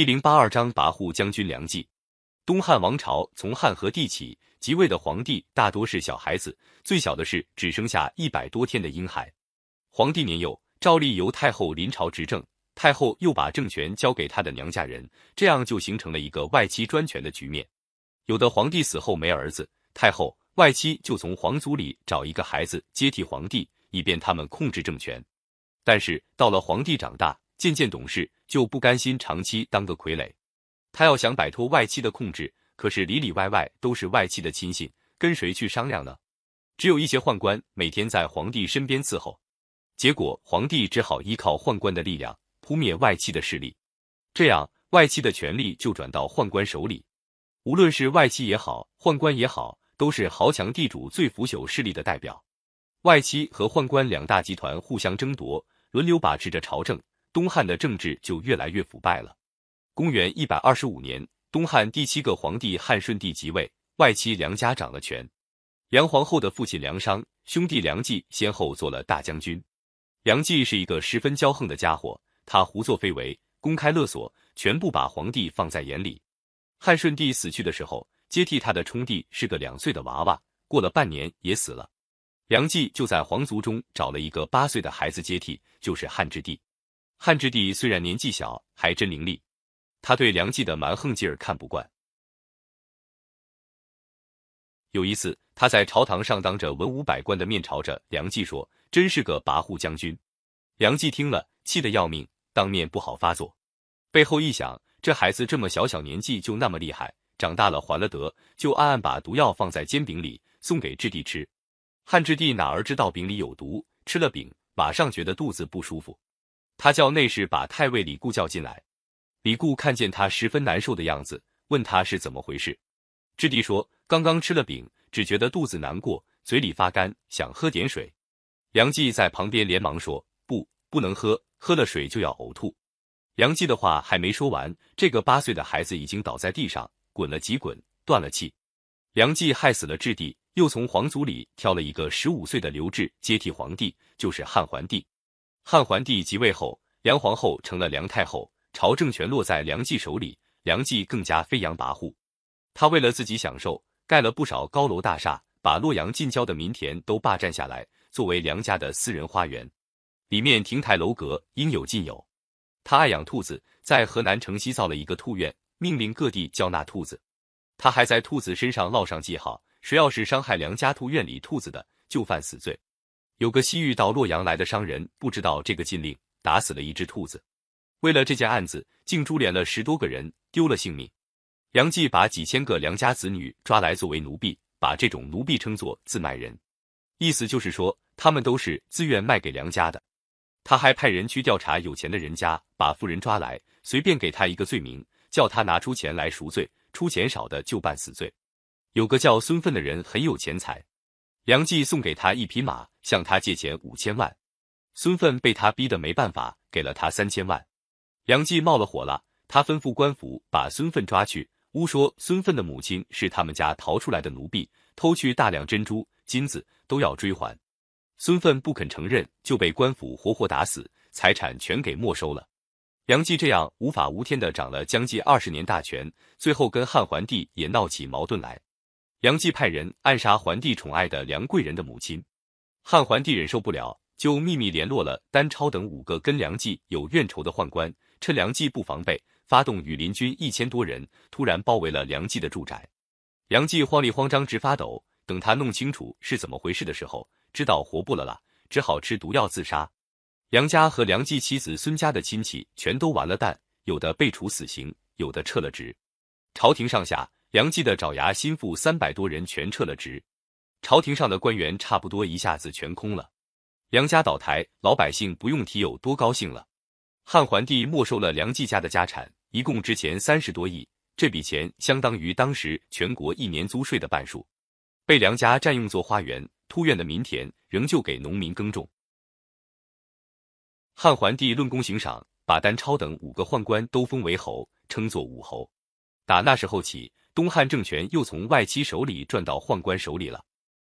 一零八二章跋扈将军梁冀。东汉王朝从汉和帝起，即位的皇帝大多是小孩子，最小的是只生下一百多天的婴孩。皇帝年幼，照例由太后临朝执政，太后又把政权交给她的娘家人，这样就形成了一个外戚专权的局面。有的皇帝死后没儿子，太后、外戚就从皇族里找一个孩子接替皇帝，以便他们控制政权。但是到了皇帝长大，渐渐懂事，就不甘心长期当个傀儡。他要想摆脱外戚的控制，可是里里外外都是外戚的亲信，跟谁去商量呢？只有一些宦官每天在皇帝身边伺候，结果皇帝只好依靠宦官的力量扑灭外戚的势力，这样外戚的权力就转到宦官手里。无论是外戚也好，宦官也好，都是豪强地主最腐朽势力的代表。外戚和宦官两大集团互相争夺，轮流把持着朝政。东汉的政治就越来越腐败了。公元一百二十五年，东汉第七个皇帝汉顺帝即位，外戚梁家掌了权。梁皇后的父亲梁商，兄弟梁冀先后做了大将军。梁冀是一个十分骄横的家伙，他胡作非为，公开勒索，全部把皇帝放在眼里。汉顺帝死去的时候，接替他的冲帝是个两岁的娃娃，过了半年也死了。梁冀就在皇族中找了一个八岁的孩子接替，就是汉质帝。汉质帝虽然年纪小，还真伶俐。他对梁冀的蛮横劲儿看不惯。有一次，他在朝堂上当着文武百官的面，朝着梁冀说：“真是个跋扈将军。”梁冀听了，气得要命，当面不好发作。背后一想，这孩子这么小小年纪就那么厉害，长大了还了得，就暗暗把毒药放在煎饼里，送给质帝吃。汉质帝哪儿知道饼里有毒，吃了饼，马上觉得肚子不舒服。他叫内侍把太尉李固叫进来。李固看见他十分难受的样子，问他是怎么回事。质帝说：“刚刚吃了饼，只觉得肚子难过，嘴里发干，想喝点水。”梁冀在旁边连忙说：“不，不能喝，喝了水就要呕吐。”梁冀的话还没说完，这个八岁的孩子已经倒在地上，滚了几滚，断了气。梁冀害死了质帝，又从皇族里挑了一个十五岁的刘志接替皇帝，就是汉桓帝。汉桓帝即位后，梁皇后成了梁太后，朝政权落在梁冀手里，梁冀更加飞扬跋扈。他为了自己享受，盖了不少高楼大厦，把洛阳近郊的民田都霸占下来，作为梁家的私人花园，里面亭台楼阁应有尽有。他爱养兔子，在河南城西造了一个兔院，命令各地交纳兔子。他还在兔子身上烙上记号，谁要是伤害梁家兔院里兔子的，就犯死罪。有个西域到洛阳来的商人，不知道这个禁令，打死了一只兔子。为了这件案子，竟株连了十多个人，丢了性命。梁冀把几千个良家子女抓来作为奴婢，把这种奴婢称作自卖人，意思就是说他们都是自愿卖给梁家的。他还派人去调查有钱的人家，把富人抓来，随便给他一个罪名，叫他拿出钱来赎罪，出钱少的就办死罪。有个叫孙奋的人很有钱财。梁冀送给他一匹马，向他借钱五千万。孙奋被他逼得没办法，给了他三千万。梁冀冒了火了，他吩咐官府把孙奋抓去，诬说孙奋的母亲是他们家逃出来的奴婢，偷去大量珍珠、金子，都要追还。孙奋不肯承认，就被官府活活打死，财产全给没收了。梁冀这样无法无天的掌了将近二十年大权，最后跟汉桓帝也闹起矛盾来。梁冀派人暗杀桓帝宠爱的梁贵人的母亲，汉桓帝忍受不了，就秘密联络了丹超等五个跟梁冀有怨仇的宦官，趁梁冀不防备，发动羽林军一千多人，突然包围了梁冀的住宅。梁冀慌里慌张直发抖，等他弄清楚是怎么回事的时候，知道活不了了，只好吃毒药自杀。梁家和梁冀妻子孙家的亲戚全都完了蛋，有的被处死刑，有的撤了职，朝廷上下。梁冀的爪牙心腹三百多人全撤了职，朝廷上的官员差不多一下子全空了。梁家倒台，老百姓不用提有多高兴了。汉桓帝没收了梁冀家的家产，一共值钱三十多亿，这笔钱相当于当时全国一年租税的半数，被梁家占用作花园。突院的民田仍旧给农民耕种。汉桓帝论功行赏，把丹超等五个宦官都封为侯，称作武侯。打那时候起。东汉政权又从外戚手里转到宦官手里了。